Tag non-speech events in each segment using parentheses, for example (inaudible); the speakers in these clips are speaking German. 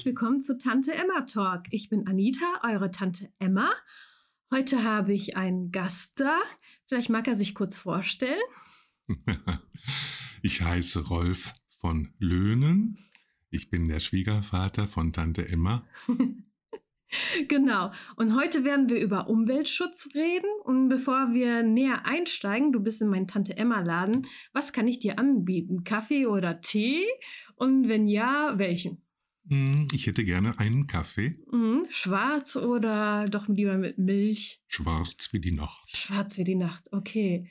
Herzlich willkommen zu Tante Emma Talk. Ich bin Anita, eure Tante Emma. Heute habe ich einen Gast da. Vielleicht mag er sich kurz vorstellen. (laughs) ich heiße Rolf von Löhnen. Ich bin der Schwiegervater von Tante Emma. (laughs) Genau. Und heute werden wir über Umweltschutz reden. Und bevor wir näher einsteigen, du bist in meinen Tante Emma Laden. Was kann ich dir anbieten? Kaffee oder Tee? Und wenn ja, welchen? Hm, ich hätte gerne einen Kaffee. Mhm. Schwarz oder doch lieber mit Milch? Schwarz wie die Nacht. Schwarz wie die Nacht, okay.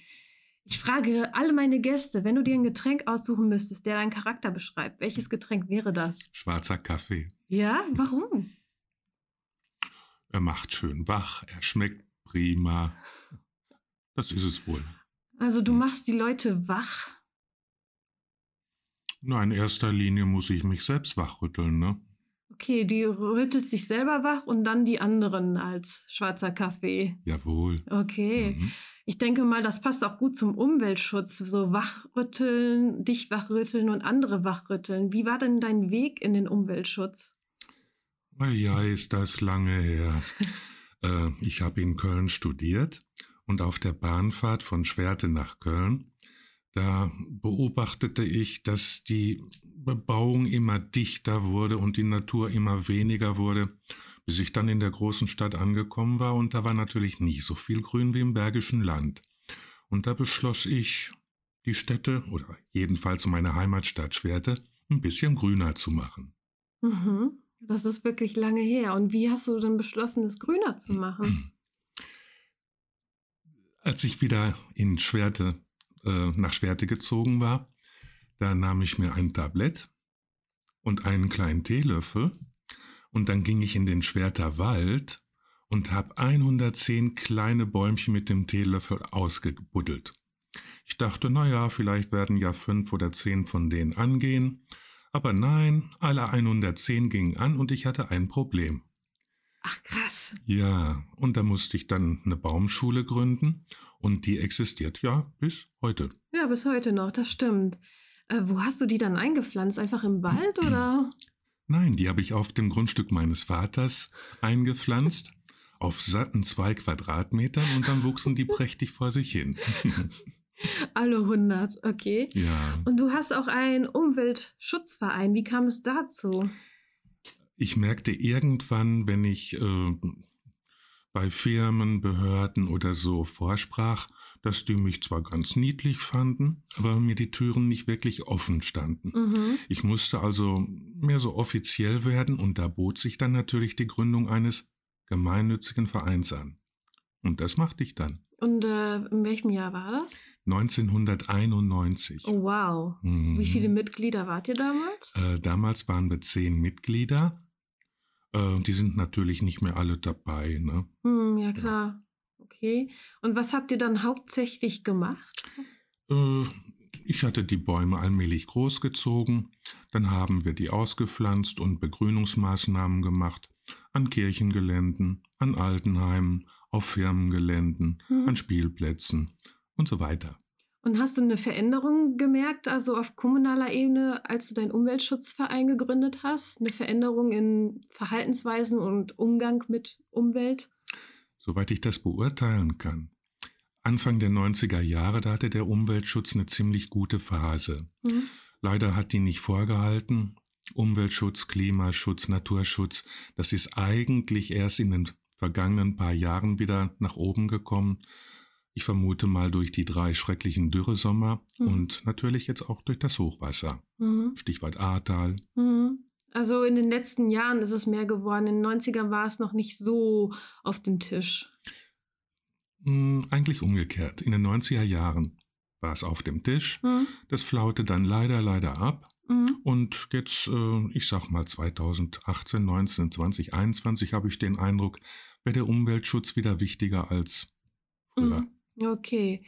Ich frage alle meine Gäste, wenn du dir ein Getränk aussuchen müsstest, der deinen Charakter beschreibt, welches Getränk wäre das? Schwarzer Kaffee. Ja, warum? Er macht schön wach, er schmeckt prima. Das ist es wohl. Also du hm. machst die Leute wach? Na, in erster Linie muss ich mich selbst wachrütteln, ne? Okay, die rüttelt sich selber wach und dann die anderen als schwarzer Kaffee. Jawohl. Okay. Mhm. Ich denke mal, das passt auch gut zum Umweltschutz. So wachrütteln, dich wachrütteln und andere wachrütteln. Wie war denn dein Weg in den Umweltschutz? Ja, ist das lange her. (laughs) äh, ich habe in Köln studiert und auf der Bahnfahrt von Schwerte nach Köln, da beobachtete ich, dass die Bebauung immer dichter wurde und die Natur immer weniger wurde, bis ich dann in der großen Stadt angekommen war und da war natürlich nicht so viel Grün wie im Bergischen Land. Und da beschloss ich, die Städte oder jedenfalls meine Heimatstadt Schwerte ein bisschen grüner zu machen. Mhm. Das ist wirklich lange her. Und wie hast du denn beschlossen, es grüner zu machen? Als ich wieder in Schwerte, äh, nach Schwerte gezogen war, da nahm ich mir ein Tablett und einen kleinen Teelöffel und dann ging ich in den Schwerter Wald und habe 110 kleine Bäumchen mit dem Teelöffel ausgebuddelt. Ich dachte, naja, vielleicht werden ja fünf oder zehn von denen angehen aber nein, alle 110 gingen an und ich hatte ein Problem. Ach krass. Ja, und da musste ich dann eine Baumschule gründen und die existiert ja bis heute. Ja, bis heute noch, das stimmt. Äh, wo hast du die dann eingepflanzt? Einfach im Wald (clears throat) oder? Nein, die habe ich auf dem Grundstück meines Vaters eingepflanzt, auf satten zwei Quadratmetern und dann wuchsen die (laughs) prächtig vor sich hin. (laughs) Alle 100, okay. Ja. Und du hast auch einen Umweltschutzverein. Wie kam es dazu? Ich merkte irgendwann, wenn ich äh, bei Firmen, Behörden oder so vorsprach, dass die mich zwar ganz niedlich fanden, aber mir die Türen nicht wirklich offen standen. Mhm. Ich musste also mehr so offiziell werden und da bot sich dann natürlich die Gründung eines gemeinnützigen Vereins an. Und das machte ich dann. Und äh, in welchem Jahr war das? 1991. Oh, wow. Mhm. Wie viele Mitglieder wart ihr damals? Äh, damals waren wir zehn Mitglieder. Äh, die sind natürlich nicht mehr alle dabei. Ne? Mhm, ja, klar. Ja. Okay. Und was habt ihr dann hauptsächlich gemacht? Äh, ich hatte die Bäume allmählich großgezogen. Dann haben wir die ausgepflanzt und Begrünungsmaßnahmen gemacht. An Kirchengeländen, an Altenheimen, auf Firmengeländen, mhm. an Spielplätzen und so weiter. Und hast du eine Veränderung gemerkt, also auf kommunaler Ebene, als du deinen Umweltschutzverein gegründet hast? Eine Veränderung in Verhaltensweisen und Umgang mit Umwelt? Soweit ich das beurteilen kann. Anfang der 90er Jahre, da hatte der Umweltschutz eine ziemlich gute Phase. Mhm. Leider hat die nicht vorgehalten. Umweltschutz, Klimaschutz, Naturschutz, das ist eigentlich erst in den vergangenen paar Jahren wieder nach oben gekommen. Ich vermute mal durch die drei schrecklichen Dürresommer mhm. und natürlich jetzt auch durch das Hochwasser. Mhm. Stichwort Ahrtal. Mhm. Also in den letzten Jahren ist es mehr geworden. In den 90ern war es noch nicht so auf dem Tisch. Hm, eigentlich umgekehrt. In den 90er Jahren war es auf dem Tisch. Mhm. Das flaute dann leider, leider ab. Mhm. Und jetzt, äh, ich sag mal 2018, 19, 20, 21 habe ich den Eindruck, wäre der Umweltschutz wieder wichtiger als früher. Okay.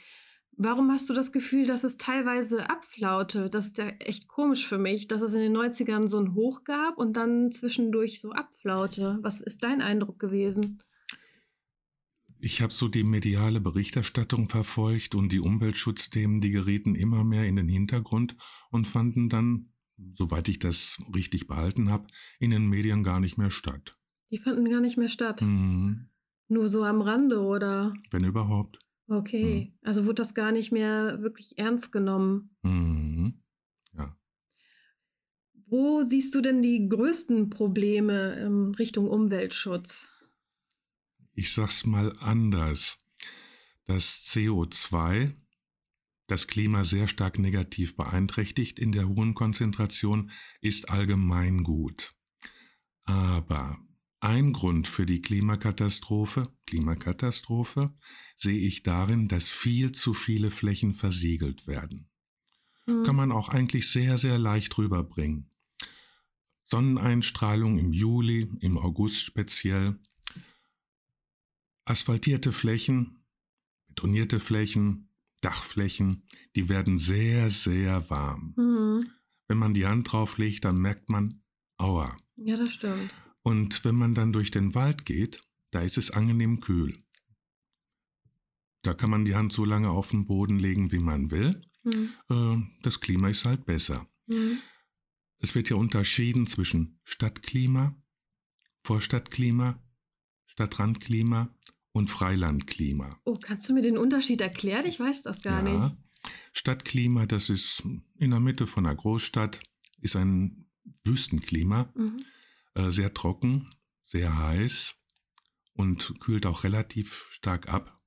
Warum hast du das Gefühl, dass es teilweise abflaute? Das ist ja echt komisch für mich, dass es in den 90ern so ein Hoch gab und dann zwischendurch so abflaute. Was ist dein Eindruck gewesen? Ich habe so die mediale Berichterstattung verfolgt und die Umweltschutzthemen, die gerieten immer mehr in den Hintergrund und fanden dann soweit ich das richtig behalten habe, in den Medien gar nicht mehr statt. Die fanden gar nicht mehr statt. Mhm. Nur so am Rande, oder? Wenn überhaupt. Okay. Also wurde das gar nicht mehr wirklich ernst genommen. Mhm. Ja. Wo siehst du denn die größten Probleme in Richtung Umweltschutz? Ich sag's mal anders. Das CO2 das Klima sehr stark negativ beeinträchtigt in der hohen Konzentration, ist allgemein gut. Aber ein Grund für die Klimakatastrophe, Klimakatastrophe, sehe ich darin, dass viel zu viele Flächen versiegelt werden. Hm. Kann man auch eigentlich sehr, sehr leicht rüberbringen. Sonneneinstrahlung im Juli, im August speziell, asphaltierte Flächen, betonierte Flächen, Dachflächen, die werden sehr, sehr warm. Mhm. Wenn man die Hand drauf legt, dann merkt man, aua. Ja, das stimmt. Und wenn man dann durch den Wald geht, da ist es angenehm kühl. Da kann man die Hand so lange auf den Boden legen, wie man will. Mhm. Das Klima ist halt besser. Mhm. Es wird ja unterschieden zwischen Stadtklima, Vorstadtklima, Stadtrandklima und Freilandklima. Oh, kannst du mir den Unterschied erklären? Ich weiß das gar ja. nicht. Stadtklima, das ist in der Mitte von einer Großstadt, ist ein Wüstenklima, mhm. Äh, sehr trocken, sehr heiß und kühlt auch relativ stark ab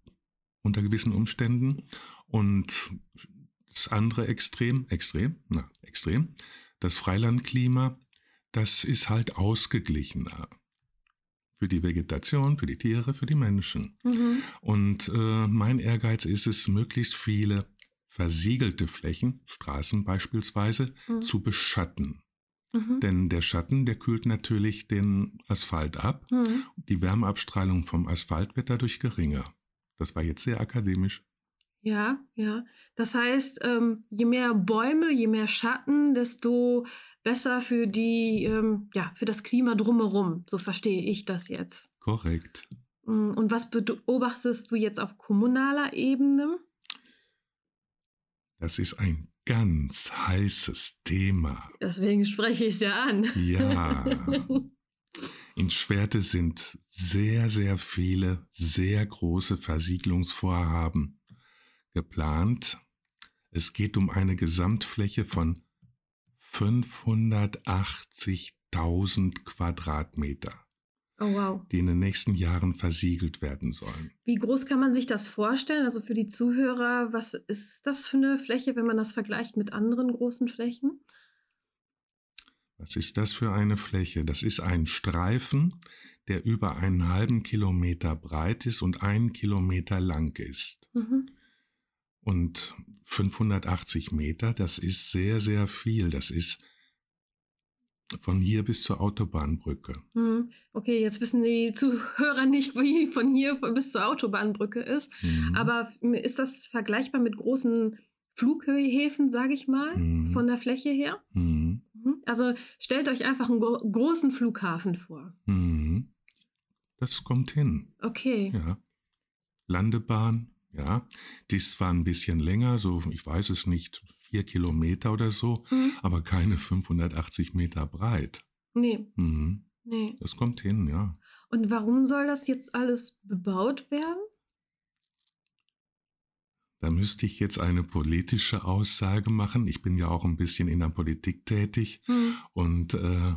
unter gewissen Umständen. Und das andere Extrem, Extrem, na, Extrem, das Freilandklima, das ist halt ausgeglichener für die Vegetation, für die Tiere, für die Menschen. Mhm. Und äh, mein Ehrgeiz ist es, möglichst viele versiegelte Flächen, Straßen beispielsweise, mhm. zu beschatten. Mhm. Denn der Schatten, der kühlt natürlich den Asphalt ab. Mhm. Die Wärmeabstrahlung vom Asphalt wird dadurch geringer. Das war jetzt sehr akademisch. Ja, ja. Das heißt, ähm, je mehr Bäume, je mehr Schatten, desto besser für die, ähm, ja, für das Klima drumherum. So verstehe ich das jetzt. Korrekt. Mm, und was beobachtest du jetzt auf kommunaler Ebene? Das ist ein ganz heißes Thema. Deswegen spreche ich es ja an. Ja. (laughs) In Schwerte sind sehr, sehr viele, sehr große Versiegelungsvorhaben geplant. Es geht um eine Gesamtfläche von 580.000 Quadratmeter. Oh, wow. Die in den nächsten Jahren versiegelt werden sollen. Wie groß kann man sich das vorstellen? Also für die Zuhörer, was ist das für eine Fläche, wenn man das vergleicht mit anderen großen Flächen? Was ist das für eine Fläche? Das ist ein Streifen, der über einen halben Kilometer breit ist und einen Kilometer lang ist. Mhm. Und 580 Meter, das ist sehr, sehr viel. Das ist von hier bis zur Autobahnbrücke. Hm. Okay, jetzt wissen die Zuhörer nicht, wie von hier bis zur Autobahnbrücke ist. Mhm. Aber ist das vergleichbar mit großen Flughäfen, sage ich mal, mhm. von der Fläche her? Mhm. mhm. Also stellt euch einfach einen gro großen Flughafen vor. Mhm. Das kommt hin. Okay. Ja. Landebahn, ja, die ist zwar ein bisschen länger, so, ich weiß es nicht, vier Kilometer oder so, mhm. aber keine 580 Meter breit. Nee. Mhm. Nee. Das kommt hin, ja. Und warum soll das jetzt alles bebaut werden? Da müsste ich jetzt eine politische Aussage machen. Ich bin ja auch ein bisschen in der Politik tätig mhm. und äh,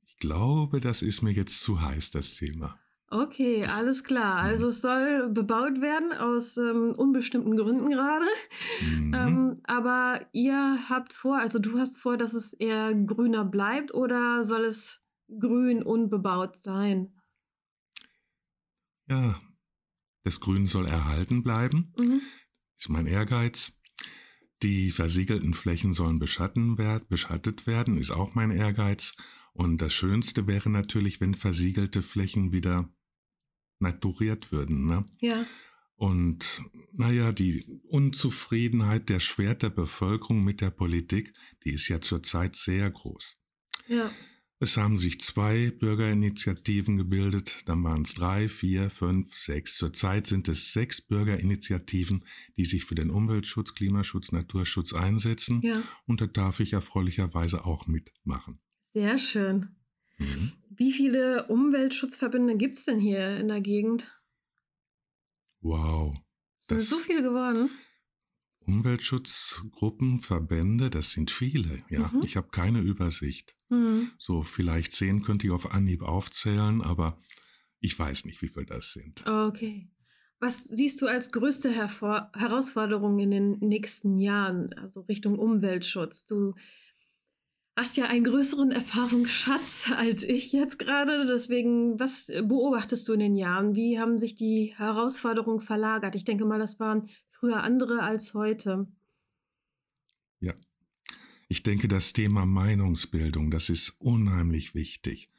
ich glaube, das ist mir jetzt zu heiß, das Thema. Okay, alles klar. Mhm. Also es soll bebaut werden aus ähm, unbestimmten Gründen gerade. (laughs) Mhm. Ähm, aber ihr habt vor, also du hast vor, dass es eher grüner bleibt oder soll es grün unbebaut sein? Ja, das Grün soll erhalten bleiben. Mhm. Ist mein Ehrgeiz. Die versiegelten Flächen sollen beschattet werden, ist auch mein Ehrgeiz. Und das Schönste wäre natürlich, wenn versiegelte Flächen wieder naturiert würden. Ne? Ja. Und naja, die Unzufriedenheit der Schwert der Bevölkerung mit der Politik, die ist ja zurzeit sehr groß. Ja. Es haben sich zwei Bürgerinitiativen gebildet, dann waren es drei, vier, fünf, sechs. Zurzeit sind es sechs Bürgerinitiativen, die sich für den Umweltschutz, Klimaschutz, Naturschutz einsetzen. Ja. Und da darf ich erfreulicherweise auch mitmachen. Sehr schön. Mhm. Wie viele Umweltschutzverbünde gibt es denn hier in der Gegend? Wow. Sind es so viele geworden? Umweltschutzgruppen, Verbände, das sind viele. Ja, Mhm. ich habe keine Übersicht. Mhm. So vielleicht zehn könnte ich auf Anhieb aufzählen, aber ich weiß nicht, wie viel das sind. Okay. Was siehst du als größte Hervor Herausforderung in den nächsten Jahren, also Richtung Umweltschutz? Du hast ja einen größeren Erfahrungsschatz (laughs) als ich jetzt gerade. Deswegen, was beobachtest du in den Jahren? Wie haben sich die Herausforderungen verlagert? Ich denke mal, das waren früher andere als heute. Ja. Ich denke, das Thema Meinungsbildung, das ist unheimlich wichtig.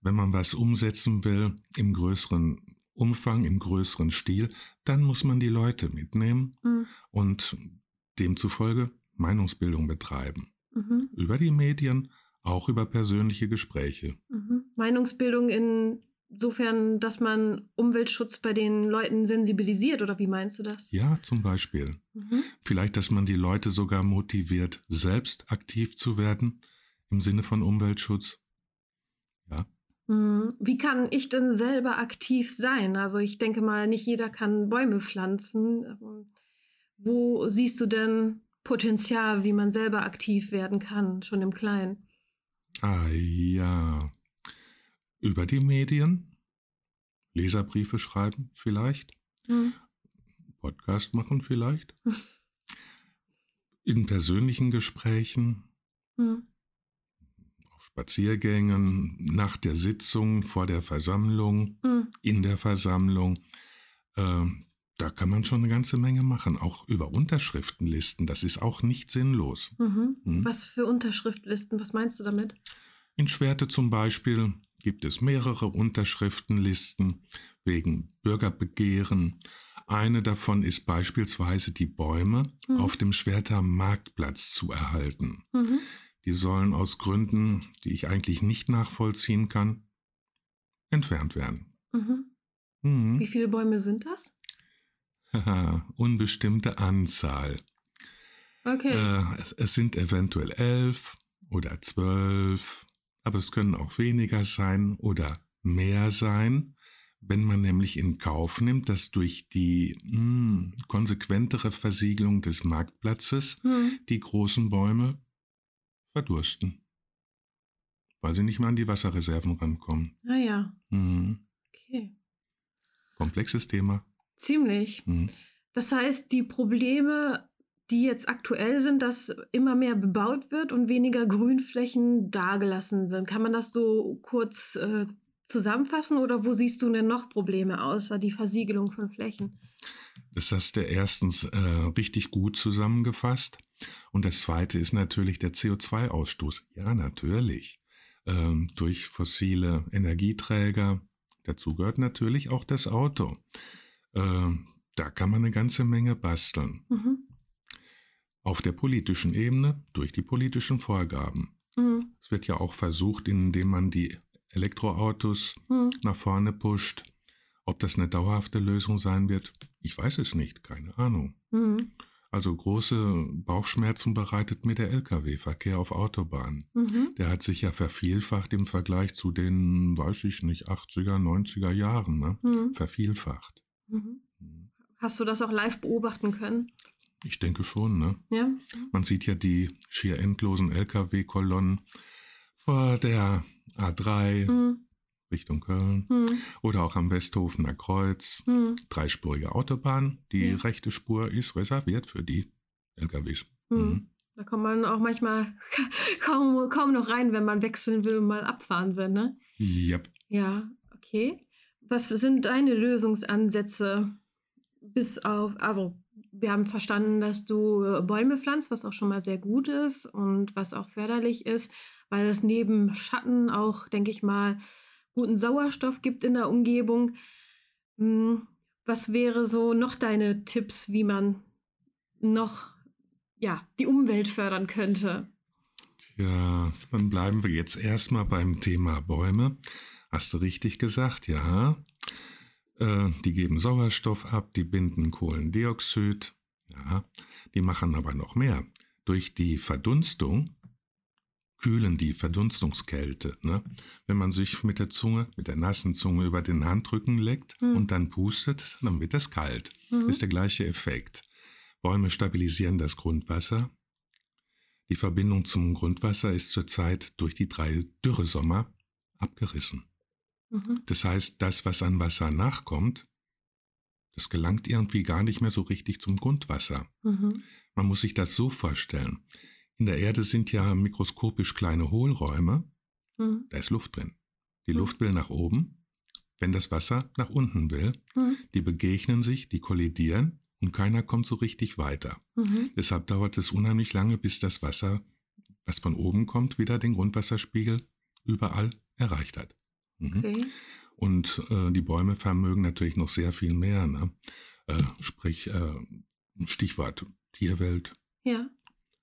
Wenn man was umsetzen will im größeren Umfang, im größeren Stil, dann muss man die Leute mitnehmen Mhm. und demzufolge Meinungsbildung betreiben. Mhm. Über die Medien, auch über persönliche Gespräche. Mhm. Meinungsbildung insofern, dass man Umweltschutz bei den Leuten sensibilisiert, oder wie meinst du das? Ja, zum Beispiel. Mhm. Vielleicht, dass man die Leute sogar motiviert, selbst aktiv zu werden im Sinne von Umweltschutz. Ja, Mhm. Wie kann ich denn selber aktiv sein? Also ich denke mal, nicht jeder kann Bäume pflanzen. Ähm, Wo siehst du denn Potenzial, wie man selber aktiv werden kann, schon im Kleinen? ah ja. Über die Medien, Leserbriefe schreiben vielleicht, Mhm. Podcast machen vielleicht, in persönlichen Gesprächen, Mhm. auf Spaziergängen, nach der Sitzung, vor der Versammlung, Mhm. in der Versammlung. Ähm, da kann man schon eine ganze Menge machen, auch über Unterschriftenlisten. Das ist auch nicht sinnlos. Mhm. Mhm. Was für Unterschriftlisten? Was meinst du damit? In Schwerte zum Beispiel gibt es mehrere Unterschriftenlisten wegen Bürgerbegehren. Eine davon ist beispielsweise die Bäume Mhm. auf dem Schwerter Marktplatz zu erhalten. Mhm. Die sollen aus Gründen, die ich eigentlich nicht nachvollziehen kann, entfernt werden. Mhm. Mhm. Wie viele Bäume sind das? Haha, (laughs) Unbestimmte Anzahl. Okay. Äh, es, es sind eventuell elf oder zwölf, aber es können auch weniger sein oder mehr sein, wenn man nämlich in Kauf nimmt, dass durch die mh, konsequentere Versiegelung des Marktplatzes Mhm. die großen Bäume verdursten, weil sie nicht mehr an die Wasserreserven rankommen. Ah ja, Mhm. okay. Komplexes Thema. Ziemlich. Mhm. Das heißt, die Probleme, die jetzt aktuell sind, dass immer mehr bebaut wird und weniger Grünflächen dagelassen sind. Kann man das so kurz äh, zusammenfassen oder wo siehst du denn noch Probleme außer die Versiegelung von Flächen? Das hast du erstens äh, richtig gut zusammengefasst. Und das zweite ist natürlich der CO2-Ausstoß. Ja, natürlich. Ähm, durch fossile Energieträger. Dazu gehört natürlich auch das Auto. Ähm, da kann man eine ganze Menge basteln. Mhm. Auf der politischen Ebene durch die politischen Vorgaben. Mhm. Es wird ja auch versucht, indem man die Elektroautos Mhm. nach vorne pusht. Ob das eine dauerhafte Lösung sein wird, ich weiß es nicht, keine Ahnung. Mhm. Also große Bauchschmerzen bereitet mir der Lkw-Verkehr auf Autobahnen. Mhm. Der hat sich ja vervielfacht im Vergleich zu den, weiß ich nicht, 80er, 90er Jahren. Ne? Mhm. Vervielfacht. Mhm. Hast du das auch live beobachten können? Ich denke schon. Ne? Ja. Man sieht ja die schier endlosen Lkw-Kolonnen vor der A3 Mhm. Richtung Köln Mhm. oder auch am Westhofener Kreuz. Mhm. Dreispurige Autobahn. Die Ja. rechte Spur ist reserviert für die LKWs. Mhm. Mhm. Da kommt man auch manchmal (laughs) kaum, kaum noch rein, wenn man wechseln will und mal abfahren will, ne? Yep. Ja, okay. Was sind deine Lösungsansätze bis auf, also wir haben verstanden, dass du äh, Bäume pflanzt, was auch schon mal sehr gut ist und was auch förderlich ist, weil es neben Schatten auch, denke ich mal, guten Sauerstoff gibt in der Umgebung. Hm, Was wäre so noch deine Tipps, wie man noch ja, die Umwelt fördern könnte? Ja, dann bleiben wir jetzt erstmal beim Thema Bäume. Hast du richtig gesagt, ja. Äh, die geben Sauerstoff ab, die binden Kohlendioxid, ja. Die machen aber noch mehr. Durch die Verdunstung kühlen die Verdunstungskälte. Ne? Wenn man sich mit der Zunge, mit der nassen Zunge über den Handrücken leckt mhm. und dann pustet, dann wird es kalt. Mhm. Ist der gleiche Effekt. Bäume stabilisieren das Grundwasser. Die Verbindung zum Grundwasser ist zurzeit durch die drei Dürresommer abgerissen. Mhm. Das heißt, das, was an Wasser nachkommt, das gelangt irgendwie gar nicht mehr so richtig zum Grundwasser. Mhm. Man muss sich das so vorstellen. In der Erde sind ja mikroskopisch kleine Hohlräume. Mhm. Da ist Luft drin. Die mhm. Luft will nach oben, wenn das Wasser nach unten will. Mhm. Die begegnen sich, die kollidieren und keiner kommt so richtig weiter. Deshalb dauert es unheimlich lange, bis das Wasser, was von oben kommt, wieder den Grundwasserspiegel überall erreicht hat. Mhm. Okay. Und äh, die Bäume vermögen natürlich noch sehr viel mehr. Ne? Äh, sprich, äh, Stichwort Tierwelt, ja.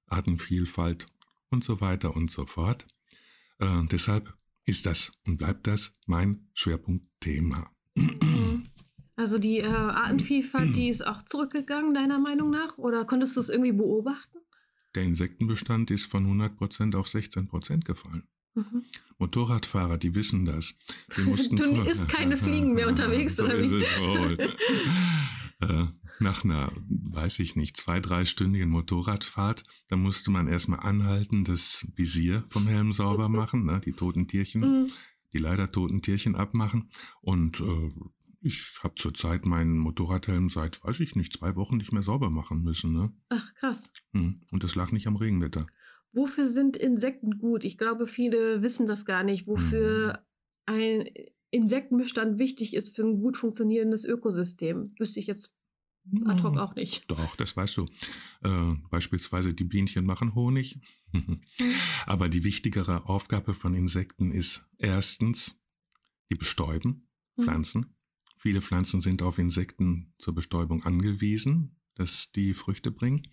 Artenvielfalt und so weiter und so fort. Äh, deshalb ist das und bleibt das mein Schwerpunktthema. Mhm. Also die äh, Artenvielfalt, die ist auch zurückgegangen, deiner Meinung nach? Oder konntest du es irgendwie beobachten? Der Insektenbestand ist von 100% auf 16% gefallen. Mhm. Motorradfahrer, die wissen das. Die (laughs) mussten du isst keine Fliegen mehr (laughs) unterwegs, so oder wie? (laughs) äh, nach einer, weiß ich nicht, zwei, dreistündigen Motorradfahrt, da musste man erstmal anhalten, das Visier vom Helm sauber machen, ne, die toten Tierchen, mhm. die leider toten Tierchen abmachen. Und äh, ich habe zurzeit meinen Motorradhelm seit, weiß ich nicht, zwei Wochen nicht mehr sauber machen müssen. Ne? Ach, krass. Hm, und das lag nicht am Regenwetter. Wofür sind Insekten gut? Ich glaube, viele wissen das gar nicht, wofür mhm. ein Insektenbestand wichtig ist für ein gut funktionierendes Ökosystem. Wüsste ich jetzt ad hoc auch nicht. Doch, das weißt du. Äh, beispielsweise die Bienchen machen Honig. (laughs) Aber die wichtigere Aufgabe von Insekten ist erstens, die bestäuben mhm. Pflanzen. Mhm. Viele Pflanzen sind auf Insekten zur Bestäubung angewiesen, dass die Früchte bringen.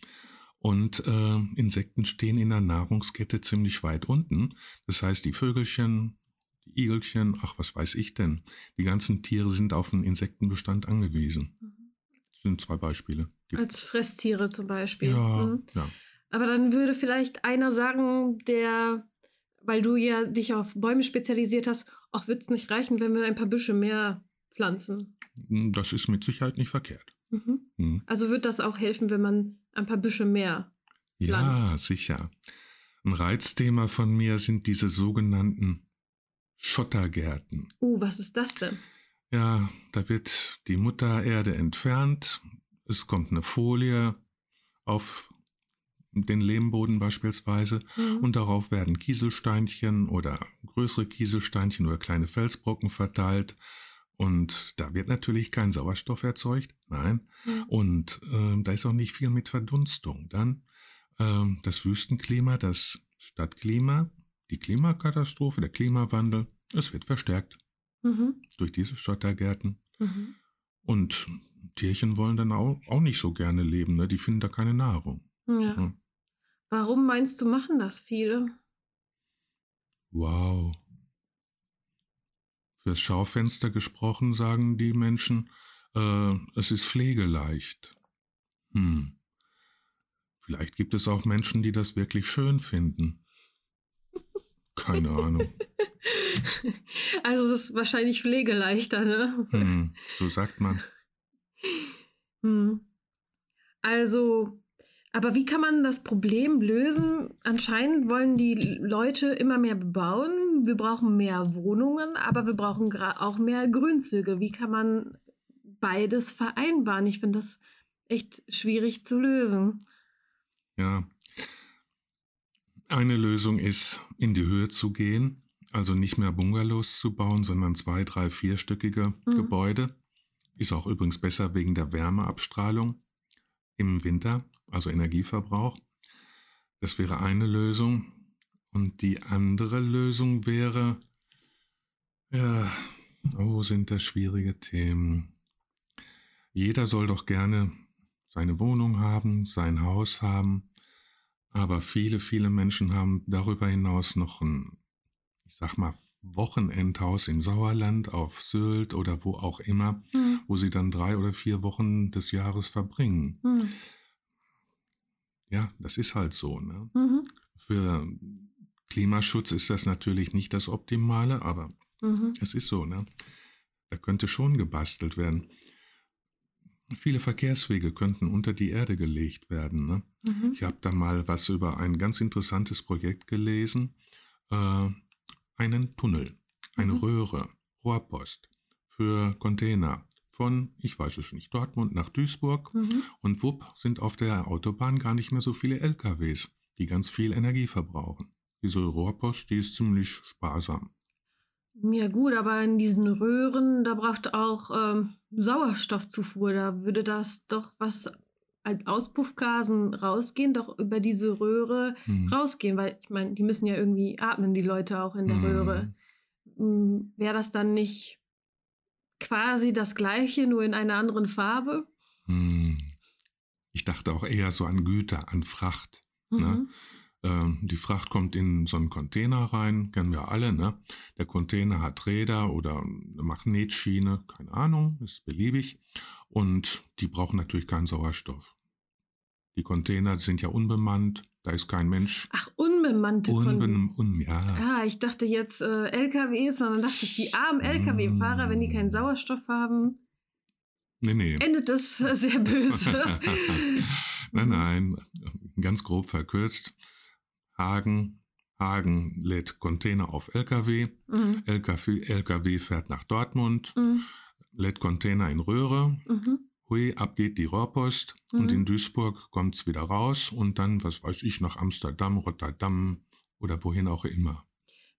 Und äh, Insekten stehen in der Nahrungskette ziemlich weit unten. Das heißt, die Vögelchen, die Igelchen, ach, was weiß ich denn, die ganzen Tiere sind auf den Insektenbestand angewiesen. Mhm. Das sind zwei Beispiele. Als Fresstiere zum Beispiel. Ja, mhm. ja. Aber dann würde vielleicht einer sagen, der, weil du ja dich auf Bäume spezialisiert hast, auch wird es nicht reichen, wenn wir ein paar Büsche mehr pflanzen. Das ist mit Sicherheit nicht verkehrt. Mhm. Mhm. Also wird das auch helfen, wenn man ein paar Büsche mehr pflanzt? Ja, sicher. Ein Reizthema von mir sind diese sogenannten Schottergärten. Uh, was ist das denn? Ja, da wird die Muttererde entfernt, es kommt eine Folie auf den Lehmboden beispielsweise mhm. und darauf werden Kieselsteinchen oder größere Kieselsteinchen oder kleine Felsbrocken verteilt und da wird natürlich kein Sauerstoff erzeugt, nein. Mhm. Und äh, da ist auch nicht viel mit Verdunstung. Dann äh, das Wüstenklima, das Stadtklima, die Klimakatastrophe, der Klimawandel, es wird verstärkt mhm. durch diese Schottergärten. Mhm. Und Tierchen wollen dann auch, auch nicht so gerne leben, ne? die finden da keine Nahrung. Ja. ja. Warum meinst du, machen das viele? Wow, Fürs Schaufenster gesprochen sagen die Menschen, äh, es ist pflegeleicht. Hm. Vielleicht gibt es auch Menschen, die das wirklich schön finden. Keine Ahnung. (laughs) Also es ist wahrscheinlich pflegeleichter, ne? Hm, so sagt man. Hm. Also aber wie kann man das Problem lösen? Anscheinend wollen die Leute immer mehr bebauen. Wir brauchen mehr Wohnungen, aber wir brauchen auch mehr Grünzüge. Wie kann man beides vereinbaren? Ich finde das echt schwierig zu lösen. Ja. Eine Lösung ist, in die Höhe zu gehen, also nicht mehr Bungalows zu bauen, sondern zwei, drei, vierstöckige mhm. Gebäude. Ist auch übrigens besser wegen der Wärmeabstrahlung im Winter, also Energieverbrauch. Das wäre eine Lösung. Und die andere Lösung wäre, ja, oh, sind das schwierige Themen. Jeder soll doch gerne seine Wohnung haben, sein Haus haben. Aber viele, viele Menschen haben darüber hinaus noch ein, ich sag mal, Wochenendhaus im Sauerland, auf Sylt oder wo auch immer, Mhm. wo sie dann drei oder vier Wochen des Jahres verbringen. Mhm. Ja, das ist halt so. Ne? Mhm. Für Klimaschutz ist das natürlich nicht das Optimale, aber Mhm. es ist so. Ne? Da könnte schon gebastelt werden. Viele Verkehrswege könnten unter die Erde gelegt werden. Ne? Mhm. Ich habe da mal was über ein ganz interessantes Projekt gelesen. Äh, einen Tunnel, eine Mhm. Röhre, Rohrpost für Container von, ich weiß es nicht, Dortmund nach Duisburg. Mhm. Und wupp sind auf der Autobahn gar nicht mehr so viele LKWs, die ganz viel Energie verbrauchen. Diese Rohrpost, die ist ziemlich sparsam. Ja gut, aber in diesen Röhren, da braucht auch ähm, Sauerstoffzufuhr. Da würde das doch was Auspuffgasen rausgehen, doch über diese Röhre Hm. rausgehen, weil ich meine, die müssen ja irgendwie atmen, die Leute auch in der Hm. Röhre. Hm, Wäre das dann nicht quasi das gleiche, nur in einer anderen Farbe? Hm. Ich dachte auch eher so an Güter, an Fracht. Ne? Mhm. Ähm, die Fracht kommt in so einen Container rein, kennen wir alle. Ne? Der Container hat Räder oder eine Magnetschiene, keine Ahnung, ist beliebig. Und die brauchen natürlich keinen Sauerstoff. Die Container sind ja unbemannt, da ist kein Mensch. Ach, unbemannte Kon Unben un ja. Ah, ich dachte jetzt äh, LKWs, sondern dachte ich, die armen LKW-Fahrer, wenn die keinen Mm. Sauerstoff haben, Nee, nee. endet das (laughs) sehr böse. (laughs) nein, nein, ganz grob verkürzt. Hagen, Hagen lädt Container auf LKW, Mhm. LKW, LKW fährt nach Dortmund, Mhm. lädt Container in Röhre, Mhm. hui, ab geht die Rohrpost Mhm. und in Duisburg kommt es wieder raus und dann, was weiß ich, nach Amsterdam, Rotterdam oder wohin auch immer.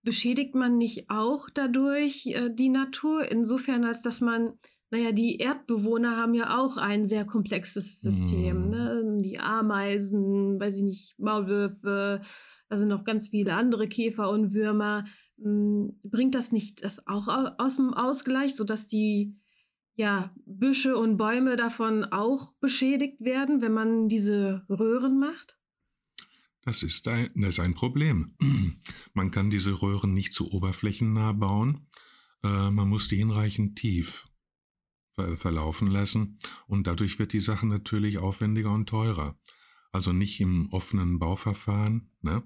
Beschädigt man nicht auch dadurch äh, die Natur, insofern als dass man, naja, die Erdbewohner haben ja auch ein sehr komplexes System. Mhm. Ne? Die Ameisen, weiß ich nicht, Maulwürfe, da sind noch ganz viele andere Käfer und Würmer. Mm, Bringt das nicht das auch au- aus dem Ausgleich, sodass die ja, Büsche und Bäume davon auch beschädigt werden, wenn man diese Röhren macht? Das ist ein, das ist ein Problem. (clears throat) Man kann diese Röhren nicht zu oberflächennah bauen. Äh, man muss die hinreichend tief verlaufen lassen und dadurch wird die Sache natürlich aufwendiger und teurer. Also nicht im offenen Bauverfahren, ne?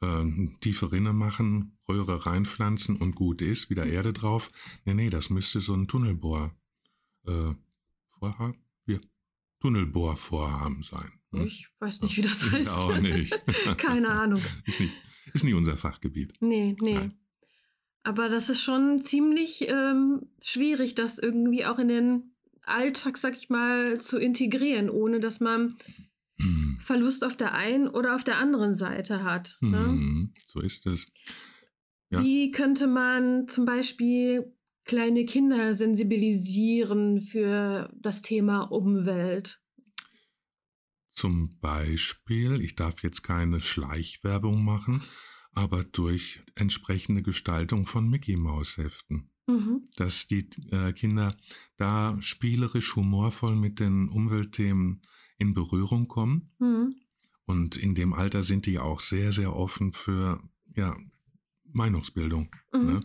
äh, tiefe Rinne machen, Röhre reinpflanzen und gut ist, wieder Erde drauf. Nee, nee, das müsste so ein Tunnelbohr, äh, Vorhaben? Wir, Tunnelbohrvorhaben sein. ne? Ich weiß nicht, wie das Ich heißt. auch nicht. (laughs) Keine Ahnung. (laughs) Ist nicht, ist nicht unser Fachgebiet. Nee, nee. Nein. Aber das ist schon ziemlich ähm, schwierig, das irgendwie auch in den Alltag, sag ich mal, zu integrieren, ohne dass man Hm. Verlust auf der einen oder auf der anderen Seite hat. Ne? Hm, So ist es. ja. Wie könnte man zum Beispiel kleine Kinder sensibilisieren für das Thema Umwelt? Zum Beispiel, ich darf jetzt keine Schleichwerbung machen, aber durch entsprechende Gestaltung von Mickey Maus Heften. Mhm. Dass die äh, Kinder da spielerisch humorvoll mit den Umweltthemen in Berührung kommen. Mhm. Und in dem Alter sind die auch sehr, sehr offen für ja, Meinungsbildung. Mhm. Ne?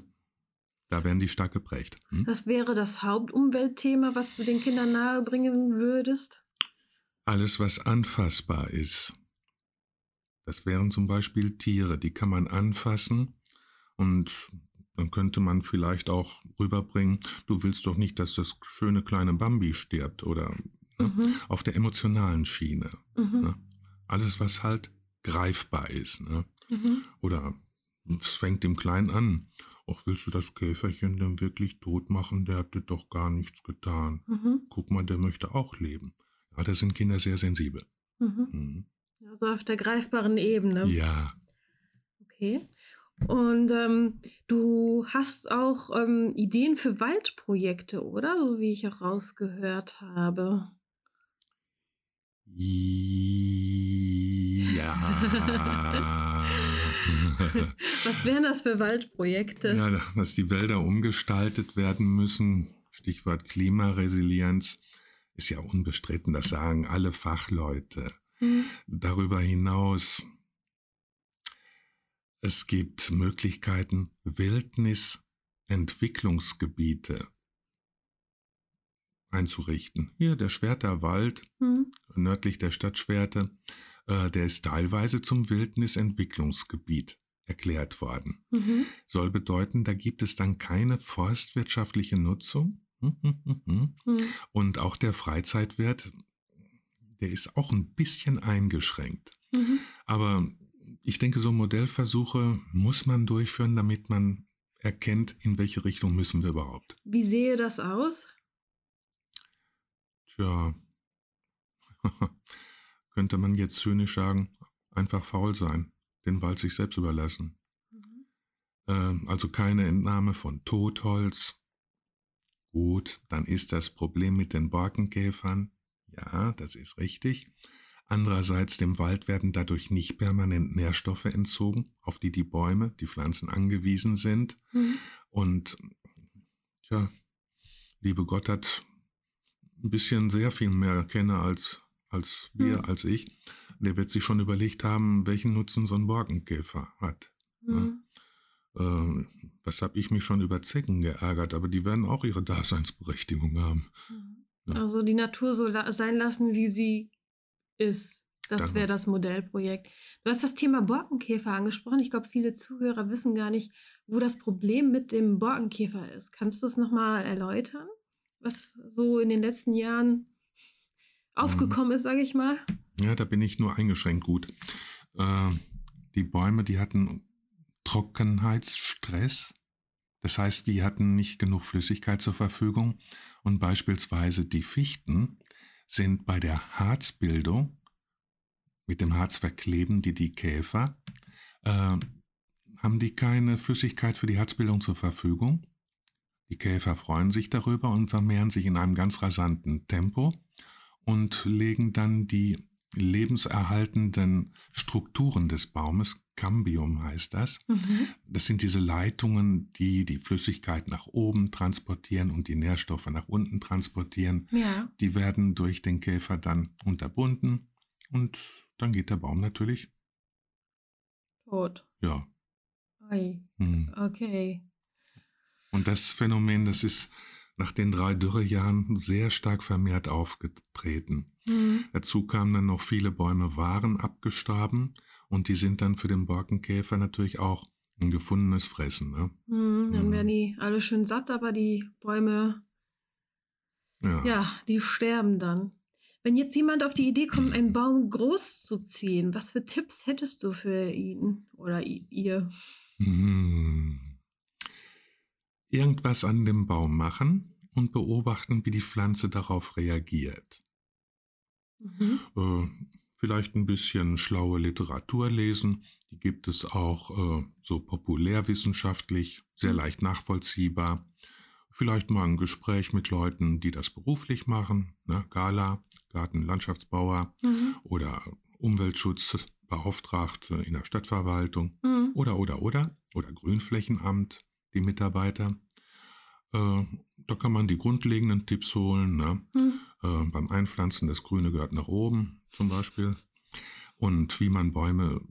Da werden die stark geprägt. Hm? Was wäre das Hauptumweltthema, was du den Kindern nahebringen würdest? Alles, was anfassbar ist. Das wären zum Beispiel Tiere, die kann man anfassen und dann könnte man vielleicht auch rüberbringen, du willst doch nicht, dass das schöne kleine Bambi stirbt oder ne? Mhm. auf der emotionalen Schiene. Mhm. Ne? Alles, was halt greifbar ist. Ne? Mhm. Oder es fängt im Kleinen an. Och, willst du das Käferchen denn wirklich tot machen? Der hat dir doch gar nichts getan. Mhm. Guck mal, der möchte auch leben. Ja, da sind Kinder sehr sensibel. Mhm. Also auf der greifbaren Ebene. Ja, Okay. Und ähm, du hast auch ähm, Ideen für Waldprojekte, oder? So wie ich auch rausgehört habe. Ja. (laughs) Was wären das für Waldprojekte? ja, dass die Wälder umgestaltet werden müssen, Stichwort Klimaresilienz, ist ja unbestritten, das sagen alle Fachleute. Mhm. Darüber hinaus, es gibt Möglichkeiten, Wildnisentwicklungsgebiete einzurichten. Hier der Schwerter Wald, mhm. nördlich der Stadt Schwerte, äh, der ist teilweise zum Wildnisentwicklungsgebiet erklärt worden. Mhm. Soll bedeuten, da gibt es dann keine forstwirtschaftliche Nutzung. Hm, hm, hm, mhm. Und auch der Freizeitwert, der ist auch ein bisschen eingeschränkt. Mhm. Aber ich denke, so Modellversuche muss man durchführen, damit man erkennt, in welche Richtung müssen wir überhaupt. Wie sehe das aus? Tja, (laughs) könnte man jetzt zynisch sagen, einfach faul sein, den Wald sich selbst überlassen. Mhm. Äh, also keine Entnahme von Totholz. Gut, dann ist das Problem mit den Borkenkäfern. Ja, das ist richtig. Andererseits dem Wald werden dadurch nicht permanent Nährstoffe entzogen, auf die die Bäume, die Pflanzen angewiesen sind. Mhm. Und tja, liebe Gott hat ein bisschen sehr viel mehr kenne als, als wir, mhm. als ich, der wird sich schon überlegt haben, welchen Nutzen so ein Borkenkäfer hat. Mhm. Ja. Äh, was habe ich mich schon über Zecken geärgert, aber die werden auch ihre Daseinsberechtigung haben. Mhm. Ja. Also die Natur so la sein lassen, wie sie ist. Das wäre das Modellprojekt. Du hast das Thema Borkenkäfer angesprochen. Ich glaube, viele Zuhörer wissen gar nicht, wo das Problem mit dem Borkenkäfer ist. Kannst du es nochmal erläutern? was so in den letzten Jahren aufgekommen ist, sage ich mal. Ja, da bin ich nur eingeschränkt gut. Äh, die Bäume, die hatten Trockenheitsstress. Das heißt, die hatten nicht genug Flüssigkeit zur Verfügung. Und beispielsweise die Fichten sind bei der Harzbildung, mit dem Harz verkleben die die Käfer, äh, haben die keine Flüssigkeit für die Harzbildung zur Verfügung. Die Käfer freuen sich darüber und vermehren sich in einem ganz rasanten Tempo und legen dann die lebenserhaltenden Strukturen des Baumes, Cambium heißt das. Mhm. Das sind diese Leitungen, die die Flüssigkeit nach oben transportieren und die Nährstoffe nach unten transportieren. Ja. Die werden durch den Käfer dann unterbunden und dann geht der Baum natürlich tot. Ja. Oi. Hm. Okay. Und das Phänomen, das ist nach den drei Dürrejahren sehr stark vermehrt aufgetreten. Mhm. Dazu kamen dann noch viele Bäume waren abgestorben und die sind dann für den Borkenkäfer natürlich auch ein gefundenes Fressen. Ne? Mhm, dann mhm. werden die alle schön satt, aber die Bäume, ja. ja, die sterben dann. Wenn jetzt jemand auf die Idee kommt, einen (clears throat) Baum groß zu ziehen, was für Tipps hättest du für ihn oder ihr? Mhm irgendwas an dem Baum machen und beobachten, wie die Pflanze darauf reagiert. Mhm. Vielleicht ein bisschen schlaue Literatur lesen. Die gibt es auch äh, so populärwissenschaftlich, sehr mhm. leicht nachvollziehbar. Vielleicht mal ein Gespräch mit Leuten, die das beruflich machen, ne? Gala, Gartenlandschaftsbauer mhm. oder Umweltschutzbeauftragte in der Stadtverwaltung mhm. oder, oder, oder, oder Grünflächenamt die Mitarbeiter. Äh, da kann man die grundlegenden Tipps holen. Ne? Mhm. Äh, beim Einpflanzen, das Grüne gehört nach oben zum Beispiel. Und wie man Bäume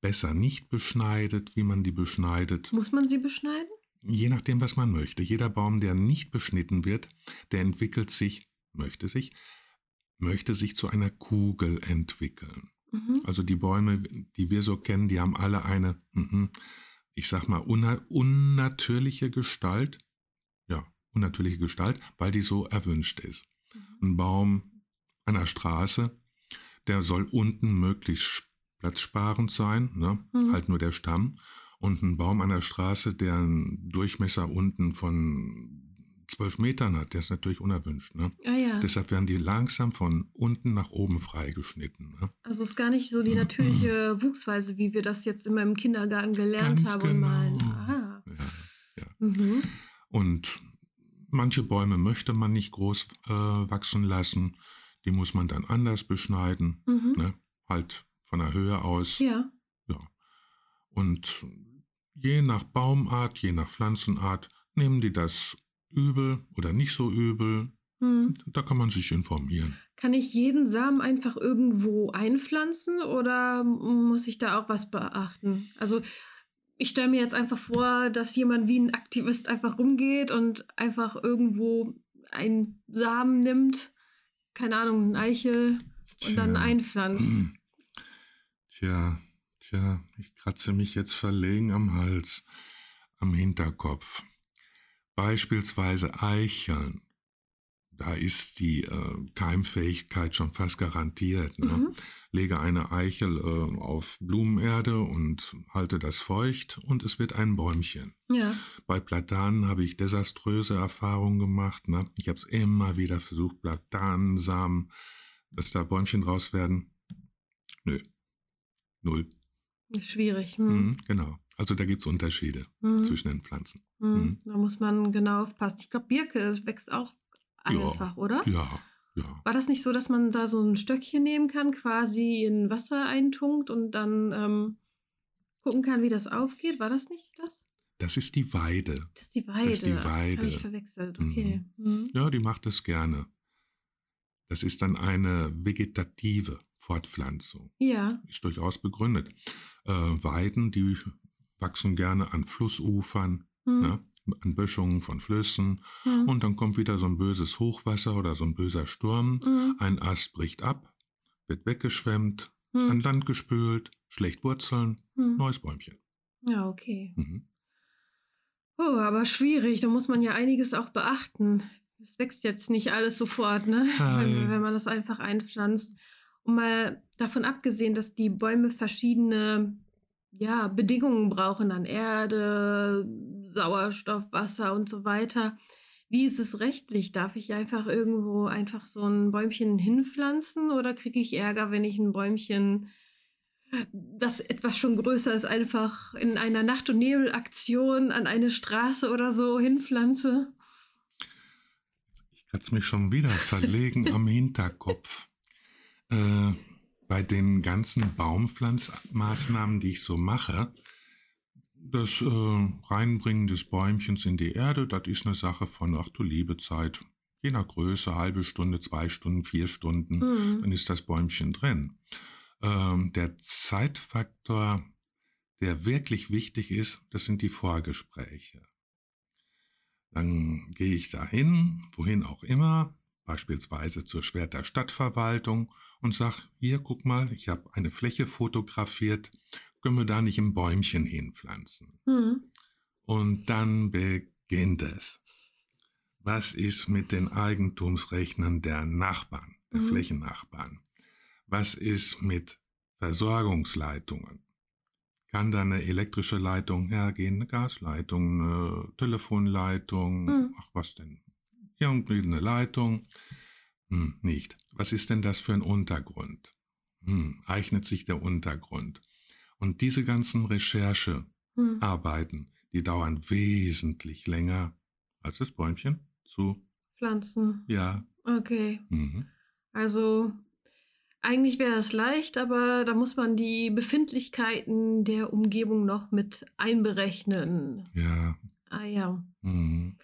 besser nicht beschneidet, wie man die beschneidet. Muss man sie beschneiden? Je nachdem, was man möchte. Jeder Baum, der nicht beschnitten wird, der entwickelt sich, möchte sich, möchte sich zu einer Kugel entwickeln. Mhm. Also die Bäume, die wir so kennen, die haben alle eine, mh, ich sag mal, unnatürliche Gestalt. Ja, unnatürliche Gestalt, weil die so erwünscht ist. Mhm. Ein Baum an der Straße, der soll unten möglichst platzsparend sein, ne? Mhm. halt nur der Stamm. Und ein Baum an der Straße, der einen Durchmesser unten von zwölf Metern hat, der ist natürlich unerwünscht. Ne? Ah, ja. Deshalb werden die langsam von unten nach oben freigeschnitten. Ne? Also es ist gar nicht so die natürliche (clears throat) Wuchsweise, wie wir das jetzt immer im Kindergarten gelernt Ganz haben genau. malen. Ah. Ja, ja. Mhm. Und manche Bäume möchte man nicht groß äh, wachsen lassen. Die muss man dann anders beschneiden. Mhm. Ne? Halt von der Höhe aus. Ja. Ja. Und je nach Baumart, je nach Pflanzenart, nehmen die das übel oder nicht so übel. Hm. Da kann man sich informieren. Kann ich jeden Samen einfach irgendwo einpflanzen oder muss ich da auch was beachten? Also ich stelle mir jetzt einfach vor, dass jemand wie ein Aktivist einfach rumgeht und einfach irgendwo einen Samen nimmt, keine Ahnung, ein Eichel und dann Tja. einpflanzt. Hm. Tja, tja, ich kratze mich jetzt verlegen am Hals, am Hinterkopf. Beispielsweise Eicheln. Da ist die äh, Keimfähigkeit schon fast garantiert. Ne? Mhm. Lege eine Eichel äh, auf Blumenerde und halte das feucht und es wird ein Bäumchen. Ja. Bei Platanen habe ich desaströse Erfahrungen gemacht. Ne? Ich habe es immer wieder versucht, Platanensamen, dass da Bäumchen draus werden. Nö. Null. Schwierig. Hm. Mhm, genau. Also da gibt es Unterschiede Mhm. zwischen den Pflanzen. Hm. Mhm. Da muss man genau aufpassen. Ich glaube, Birke wächst auch einfach, oder? Ja, ja. War das nicht so, dass man da so ein Stöckchen nehmen kann, quasi in Wasser eintunkt und dann ähm, gucken kann, wie das aufgeht? War das nicht das? Das ist die Weide. Das ist die Weide. Das ist die Weide. Habe ich verwechselt. Okay. Mhm. Ja, die macht es gerne. Das ist dann eine vegetative Fortpflanzung. Ja. Ist durchaus begründet. Äh, Weiden, die wachsen gerne an Flussufern, Mhm. ne, an Böschungen von Flüssen. Mhm. Und dann kommt wieder so ein böses Hochwasser oder so ein böser Sturm. Mhm. Ein Ast bricht ab, wird weggeschwemmt, Mhm. an Land gespült, schlecht Wurzeln, Mhm. neues Bäumchen. Ja, okay. Oh, aber schwierig. Da muss man ja einiges auch beachten. Es wächst jetzt nicht alles sofort, ne? Wenn, wenn man das einfach einpflanzt. Und mal davon abgesehen, dass die Bäume verschiedene ja, Bedingungen brauchen an Erde, Sauerstoff, Wasser und so weiter. Wie ist es rechtlich? Darf ich einfach irgendwo einfach so ein Bäumchen hinpflanzen oder kriege ich Ärger, wenn ich ein Bäumchen, das etwas schon größer ist, einfach in einer Nacht- und Nebelaktion an eine Straße oder so hinpflanze? Ich kratze mich schon wieder verlegen am (laughs) Hinterkopf. Äh, bei den ganzen Baumpflanzmaßnahmen, die ich so mache, das äh, Reinbringen des Bäumchens in die Erde, das ist eine Sache von, ach du liebe Zeit. Je nach Größe, halbe Stunde, zwei Stunden, vier Stunden, Hm. dann ist das Bäumchen drin. Ähm, der Zeitfaktor, der wirklich wichtig ist, das sind die Vorgespräche. Dann gehe ich dahin, wohin auch immer, beispielsweise zur Schwerter Stadtverwaltung und sage, hier, guck mal, ich habe eine Fläche fotografiert, können wir da nicht ein Bäumchen hinpflanzen? Hm. Und dann beginnt es. Was ist mit den Eigentumsrechnern der Nachbarn, der Mhm. Flächennachbarn? Was ist mit Versorgungsleitungen? Kann da eine elektrische Leitung hergehen, eine Gasleitung, eine Telefonleitung? Mhm. Ach, was denn? Irgendwie eine Leitung? Hm, nicht. Was ist denn das für ein Untergrund? Hm, eignet sich der Untergrund? Und diese ganzen Recherche, Hm. Die dauern wesentlich länger als das Bäumchen zu, Pflanzen. ja, Okay. mhm. Also eigentlich wäre es leicht, aber da muss man die Befindlichkeiten der Umgebung noch mit einberechnen. ja, Ah ja. mhm.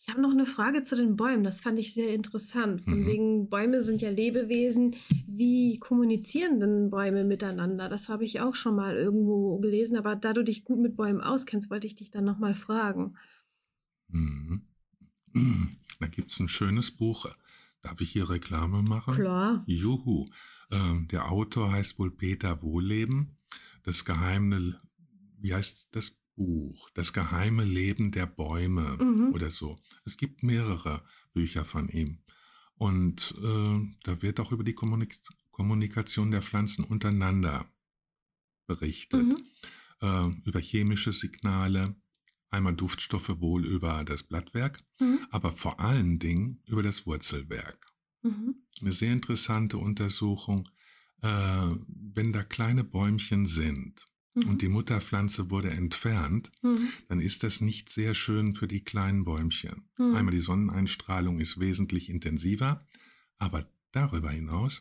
Ich habe noch eine Frage zu den Bäumen. Das fand ich sehr interessant. Von Mhm. wegen, Bäume sind ja Lebewesen. Wie kommunizieren denn Bäume miteinander? Das habe ich auch schon mal irgendwo gelesen. Aber da du dich gut mit Bäumen auskennst, wollte ich dich dann nochmal fragen. Mhm. Da gibt es ein schönes Buch. Darf ich hier Reklame machen? Klar. Juhu. Ähm, der Autor heißt wohl Peter Wohleben. Das geheime, wie heißt das Buch? Das geheime Leben der Bäume Mhm. oder so. Es gibt mehrere Bücher von ihm. Und äh, da wird auch über die Kommunik Kommunikation der Pflanzen untereinander berichtet. Mhm. Äh, über chemische Signale, einmal Duftstoffe wohl über das Blattwerk, Mhm. aber vor allen Dingen über das Wurzelwerk Mhm. eine sehr interessante Untersuchung, äh, wenn da kleine Bäumchen sind Mhm. und die Mutterpflanze wurde entfernt, Mhm. dann ist das nicht sehr schön für die kleinen Bäumchen. Mhm. Einmal die Sonneneinstrahlung ist wesentlich intensiver, aber darüber hinaus,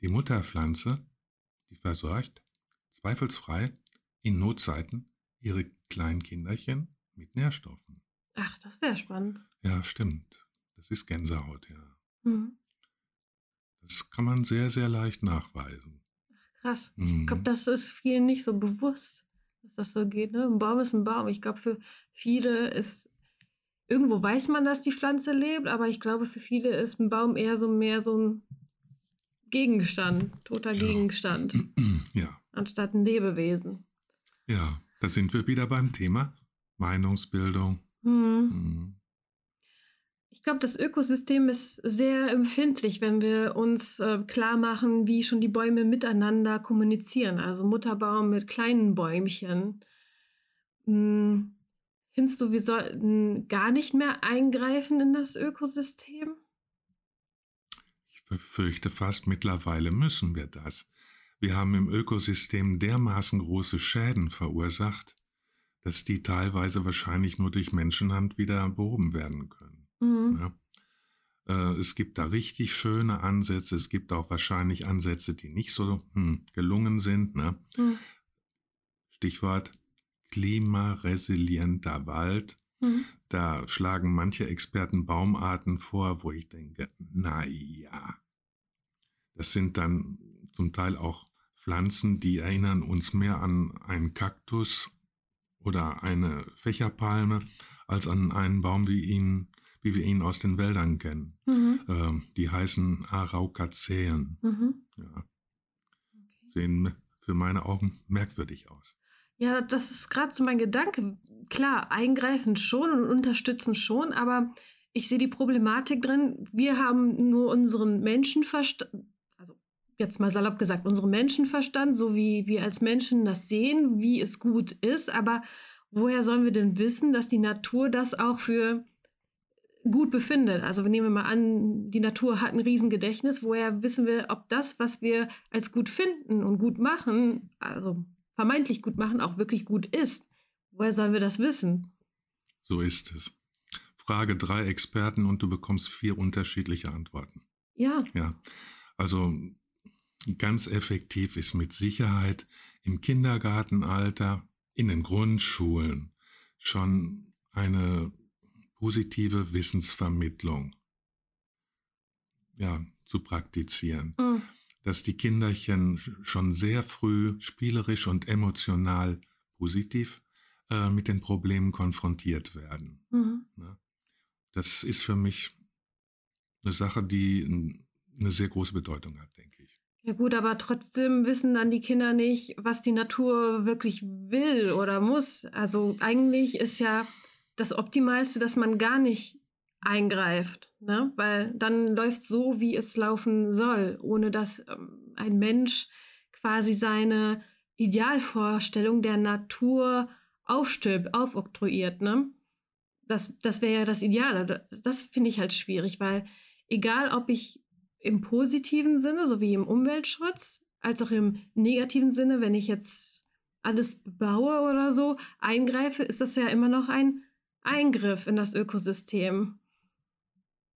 die Mutterpflanze, die versorgt zweifelsfrei in Notzeiten ihre kleinen Kinderchen mit Nährstoffen. Ach, das ist sehr spannend. Ja, stimmt. Das ist Gänsehaut, ja. Mhm. Das kann man sehr, sehr leicht nachweisen. Krass. Ich Mhm. glaube, das ist vielen nicht so bewusst, dass das so geht. Ne? Ein Baum ist ein Baum. Ich glaube, für viele ist irgendwo weiß man, dass die Pflanze lebt, aber ich glaube, für viele ist ein Baum eher so mehr so ein Gegenstand, toter Ja. Gegenstand, (clears throat) Ja, anstatt ein Lebewesen. ja, da sind wir wieder beim Thema Meinungsbildung. Hm. Mhm. Ich glaube, das Ökosystem ist sehr empfindlich, wenn wir uns äh, klar machen, wie schon die Bäume miteinander kommunizieren. Also Mutterbaum mit kleinen Bäumchen. Hm, Findest du, wir sollten gar nicht mehr eingreifen in das Ökosystem? Ich befürchte fast, mittlerweile müssen wir das. Wir haben im Ökosystem dermaßen große Schäden verursacht, dass die teilweise wahrscheinlich nur durch Menschenhand wieder behoben werden können. Mhm. Ne? Äh, Es gibt da richtig schöne Ansätze, es gibt auch wahrscheinlich Ansätze, die nicht so hm, gelungen sind. Ne? Mhm. Stichwort klimaresilienter Wald. Mhm. Da schlagen manche Experten Baumarten vor, wo ich denke, na ja, das sind dann zum Teil auch Pflanzen, die erinnern uns mehr an einen Kaktus oder eine Fächerpalme als an einen Baum, wie, ihn, wie wir ihn aus den Wäldern kennen. Mhm. Ähm, die heißen Araucaceen. Mhm. Ja, sehen für meine Augen merkwürdig aus. Ja, das ist gerade so mein Gedanke. Klar, eingreifen schon und unterstützen schon, aber ich sehe die Problematik drin, wir haben nur unseren Menschenverstand, also jetzt mal salopp gesagt, unseren Menschenverstand, so wie wir als Menschen das sehen, wie es gut ist, aber woher sollen wir denn wissen, dass die Natur das auch für gut befindet? Also nehmen wir mal an, die Natur hat ein Riesengedächtnis, woher wissen wir, ob das, was wir als gut finden und gut machen, also vermeintlich gut machen, auch wirklich gut ist. Woher sollen wir das wissen? So ist es. Frage drei Experten und du bekommst vier unterschiedliche Antworten. Ja, Ja, also ganz effektiv ist mit Sicherheit im Kindergartenalter, in den Grundschulen schon eine positive Wissensvermittlung ja, zu praktizieren. mm, Dass die Kinderchen schon sehr früh spielerisch und emotional positiv äh, mit den Problemen konfrontiert werden. mhm. Ne? Das ist für mich eine Sache, die eine sehr große Bedeutung hat, denke ich. ja gut, aber trotzdem wissen dann die Kinder nicht, was die Natur wirklich will oder muss. Also eigentlich ist ja das Optimalste, dass man gar nicht eingreift, ne? weil dann läuft so, wie es laufen soll, ohne dass ähm, ein Mensch quasi seine Idealvorstellung der Natur aufstülpt, aufoktroyiert. Ne? Das, das wäre ja das Ideale. Da- Das finde ich halt schwierig, weil egal ob ich im positiven Sinne, so wie im Umweltschutz, als auch im negativen Sinne, wenn ich jetzt alles bebaue oder so, eingreife, ist das ja immer noch ein Eingriff in das Ökosystem.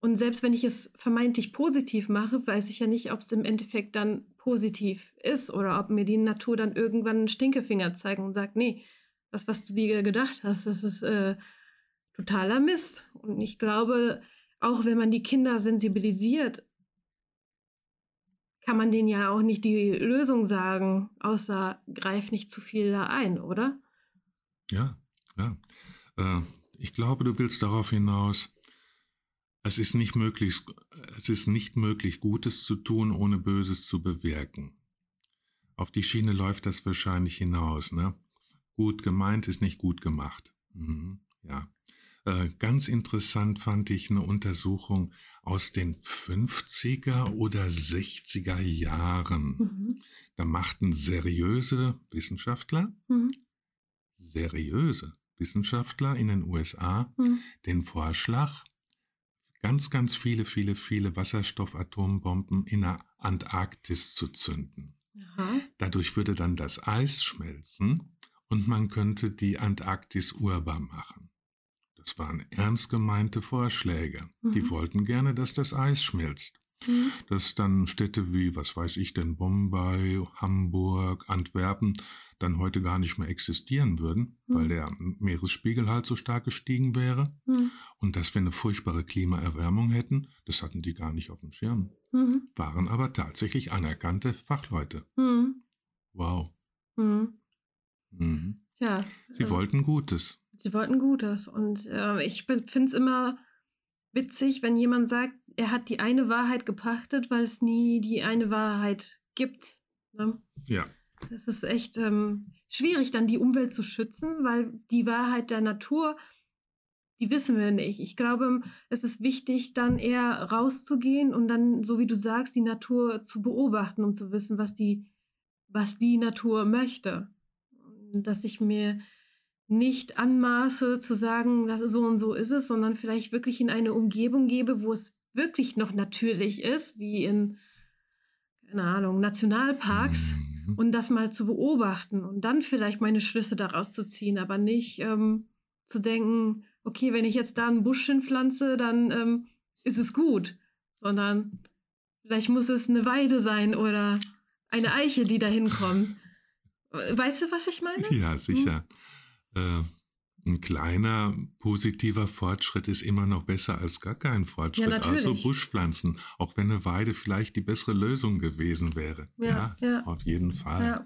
Und selbst wenn ich es vermeintlich positiv mache, weiß ich ja nicht, ob es im Endeffekt dann positiv ist oder ob mir die Natur dann irgendwann einen Stinkefinger zeigt und sagt, nee, das, was du dir gedacht hast, das ist äh, totaler Mist. Und ich glaube, auch wenn man die Kinder sensibilisiert, kann man denen ja auch nicht die Lösung sagen, außer greif nicht zu viel da ein, oder? Ja, ja. Äh, ich glaube, du willst darauf hinaus, es ist nicht möglich, es ist nicht möglich, Gutes zu tun, ohne Böses zu bewirken. Auf die Schiene läuft das wahrscheinlich hinaus, ne? Gut gemeint ist nicht gut gemacht. Mhm, ja. Äh, ganz interessant fand ich eine Untersuchung aus den 50er oder 60er Jahren. Mhm. Da machten seriöse Wissenschaftler, Mhm. seriöse Wissenschaftler in den USA Mhm. den Vorschlag, ganz, ganz viele, viele, viele Wasserstoffatombomben in der Antarktis zu zünden. Aha. Dadurch würde dann das Eis schmelzen und man könnte die Antarktis urbar machen. Das waren ernst gemeinte Vorschläge. Die Mhm. wollten gerne, dass das Eis schmilzt. Mhm. Dass dann Städte wie, was weiß ich denn, Bombay, Hamburg, Antwerpen, dann heute gar nicht mehr existieren würden, Hm. weil der Meeresspiegel halt so stark gestiegen wäre. Hm. Und dass wir eine furchtbare Klimaerwärmung hätten, das hatten die gar nicht auf dem Schirm. Mhm. Waren aber tatsächlich anerkannte Fachleute. Hm. Wow. Hm. Mhm. Tja. Sie äh, wollten Gutes. Sie wollten Gutes. Und äh, ich finde es immer witzig, wenn jemand sagt, er hat die eine Wahrheit gepachtet, weil es nie die eine Wahrheit gibt. Ne? Ja. Das ist echt ähm, schwierig, dann die Umwelt zu schützen, weil die Wahrheit der Natur, die wissen wir nicht. Ich glaube, es ist wichtig, dann eher rauszugehen und dann, so wie du sagst, die Natur zu beobachten, um zu wissen, was die, was die Natur möchte. Dass ich mir nicht anmaße zu sagen, dass so und so ist es, sondern vielleicht wirklich in eine Umgebung gebe, wo es wirklich noch natürlich ist, wie in, keine Ahnung, Nationalparks Mhm. und das mal zu beobachten und dann vielleicht meine Schlüsse daraus zu ziehen, aber nicht ähm, zu denken, okay, wenn ich jetzt da einen Busch hinpflanze, dann ähm, ist es gut, sondern vielleicht muss es eine Weide sein oder eine Eiche, die da hinkommt. Weißt du, was ich meine? Ja, sicher. Äh, ein kleiner positiver Fortschritt ist immer noch besser als gar kein Fortschritt. also natürlich. Buschpflanzen, auch wenn eine Weide vielleicht die bessere Lösung gewesen wäre. Ja, ja. auf jeden Fall.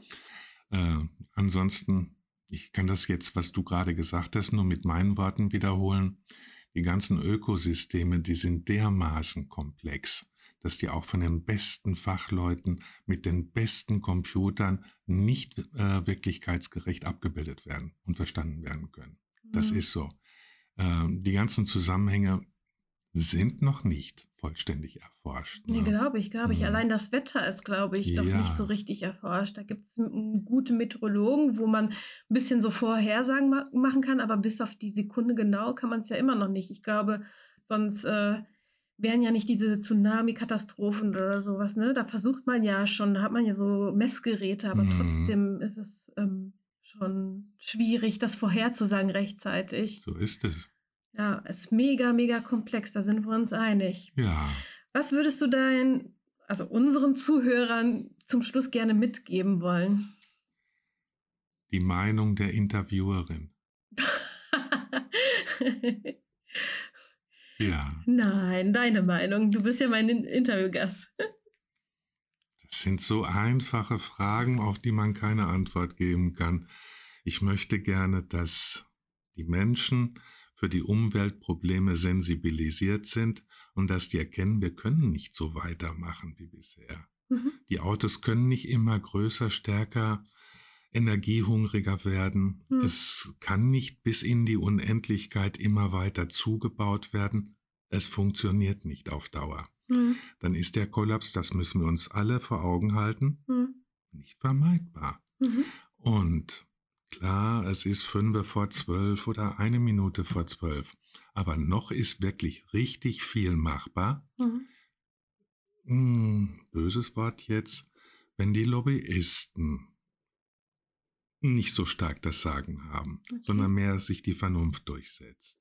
Ja. Äh, ansonsten, ich kann das jetzt, was du gerade gesagt hast, nur mit meinen Worten wiederholen. Die ganzen Ökosysteme, die sind dermaßen komplex, dass die auch von den besten Fachleuten mit den besten Computern nicht äh, wirklichkeitsgerecht abgebildet werden und verstanden werden können. Das Mhm. ist so. Ähm, die ganzen Zusammenhänge sind noch nicht vollständig erforscht. Nee, ne? glaube ich, glaube ich. Mhm. Allein das Wetter ist, glaube ich, doch Ja. nicht so richtig erforscht. Da gibt es gute Meteorologen, wo man ein bisschen so Vorhersagen ma machen kann, aber bis auf die Sekunde genau kann man es ja immer noch nicht. Ich glaube, sonst äh, wären ja nicht diese Tsunami-Katastrophen oder sowas. Ne? Da versucht man ja schon, da hat man ja so Messgeräte, aber Mhm. trotzdem ist es ähm, schon schwierig, das vorherzusagen rechtzeitig. So ist es. Ja, es ist mega, mega komplex, da sind wir uns einig. Ja. Was würdest du deinen, also unseren Zuhörern zum Schluss gerne mitgeben wollen? Die Meinung der Interviewerin. (laughs) Ja, Nein, deine Meinung. Du bist ja mein In- Interviewgast. Das sind so einfache Fragen, auf die man keine Antwort geben kann. Ich möchte gerne, dass die Menschen für die Umweltprobleme sensibilisiert sind und dass die erkennen, wir können nicht so weitermachen wie bisher. Mhm. Die Autos können nicht immer größer, stärker, energiehungriger werden. Hm. Es kann nicht bis in die Unendlichkeit immer weiter zugebaut werden. Es funktioniert nicht auf Dauer. Hm, Dann ist der Kollaps, das müssen wir uns alle vor Augen halten, hm, nicht vermeidbar. mhm, Und klar, es ist fünf vor zwölf oder eine Minute vor zwölf. Aber noch ist wirklich richtig viel machbar. mhm. Hm, böses Wort jetzt, wenn die Lobbyisten nicht so stark das Sagen haben, Okay. sondern mehr sich die Vernunft durchsetzt.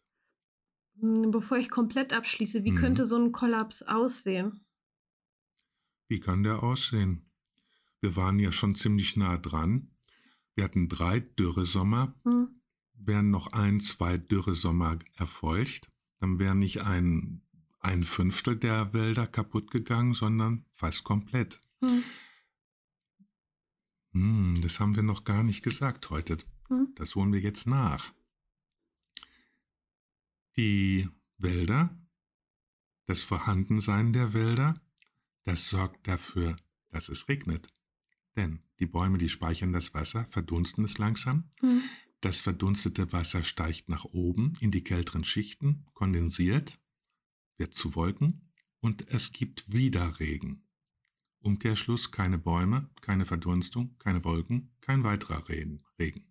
Hm, Bevor ich komplett abschließe, wie Mhm. könnte so ein Kollaps aussehen? Wie kann der aussehen? Wir waren ja schon ziemlich nah dran. Wir hatten drei Dürresommer. Hm, Wären noch ein, zwei Dürresommer erfolgt, dann wäre nicht ein, ein Fünftel der Wälder kaputt gegangen, sondern fast komplett. hm, Hm, das haben wir noch gar nicht gesagt heute. hm, Das holen wir jetzt nach. Die Wälder, das Vorhandensein der Wälder, das sorgt dafür, dass es regnet. Denn die Bäume, die speichern das Wasser, verdunsten es langsam. hm, Das verdunstete Wasser steigt nach oben in die kälteren Schichten, kondensiert, wird zu Wolken und es gibt wieder Regen. Umkehrschluss keine Bäume, keine Verdunstung, keine Wolken, kein weiterer Regen. Regen.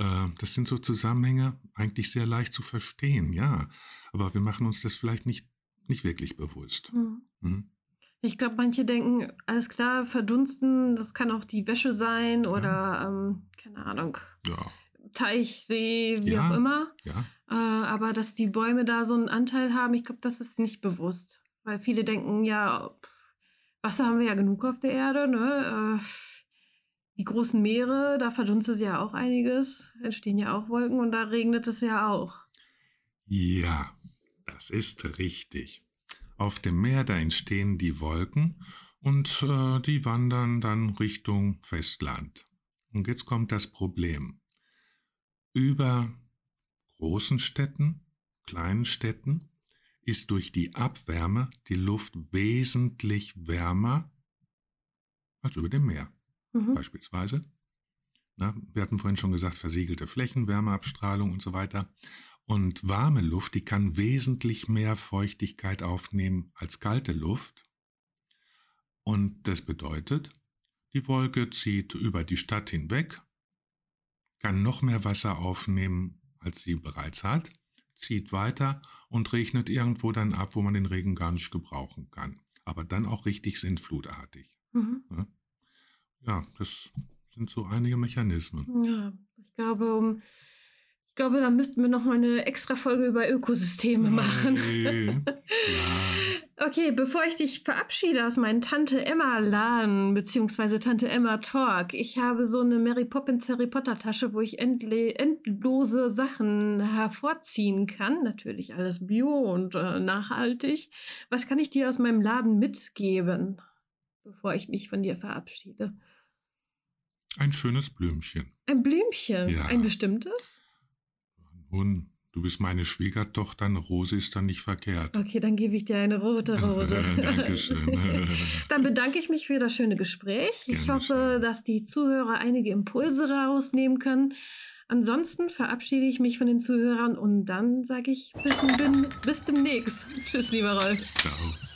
Äh, Das sind so Zusammenhänge, eigentlich sehr leicht zu verstehen, ja. Aber wir machen uns das vielleicht nicht, nicht wirklich bewusst. hm. Hm? Ich glaube, manche denken, alles klar, verdunsten, das kann auch die Wäsche sein oder, ähm, keine Ahnung, Ja, Teich, See, wie Ja. auch immer. ja. Äh, aber dass die Bäume da so einen Anteil haben, ich glaube, das ist nicht bewusst. Weil viele denken, ja, Wasser haben wir ja genug auf der Erde, ne? Äh, die großen Meere, da verdunstet ja auch einiges, entstehen ja auch Wolken und da regnet es ja auch. Ja, das ist richtig. Auf dem Meer, da entstehen die Wolken und äh, die wandern dann Richtung Festland. Und jetzt kommt das Problem. Über großen Städten, kleinen Städten ist durch die Abwärme die Luft wesentlich wärmer als über dem Meer. Mhm. Beispielsweise. Na, wir hatten vorhin schon gesagt, versiegelte Flächen, Wärmeabstrahlung und so weiter. Und warme Luft, die kann wesentlich mehr Feuchtigkeit aufnehmen als kalte Luft. Und das bedeutet, die Wolke zieht über die Stadt hinweg, kann noch mehr Wasser aufnehmen, als sie bereits hat, zieht weiter und regnet irgendwo dann ab, wo man den Regen gar nicht gebrauchen kann. Aber dann auch richtig sintflutartig. Mhm. Ja, das sind so einige Mechanismen. Ja, ich glaube, um ich glaube, da müssten wir noch mal eine extra Folge über Ökosysteme machen. Okay, (laughs) ja. okay, bevor ich dich verabschiede aus meinem Tante Emma Laden beziehungsweise Tante Emma Talk, ich habe so eine Mary Poppins Harry Potter Tasche, wo ich endlose Sachen hervorziehen kann. Natürlich alles bio und äh, nachhaltig. Was kann ich dir aus meinem Laden mitgeben, bevor ich mich von dir verabschiede? Ein schönes Blümchen. Ein Blümchen? Ja. Ein bestimmtes? Nun, du bist meine Schwiegertochter, eine Rose ist dann nicht verkehrt. Okay, dann gebe ich dir eine rote (laughs) Rose. Dankeschön. (laughs) dann bedanke ich mich für das schöne Gespräch. Gerne ich hoffe, schön. dass die Zuhörer einige Impulse rausnehmen können. Ansonsten verabschiede ich mich von den Zuhörern und dann sage ich bis, bis demnächst. Tschüss, lieber Rolf. Ciao.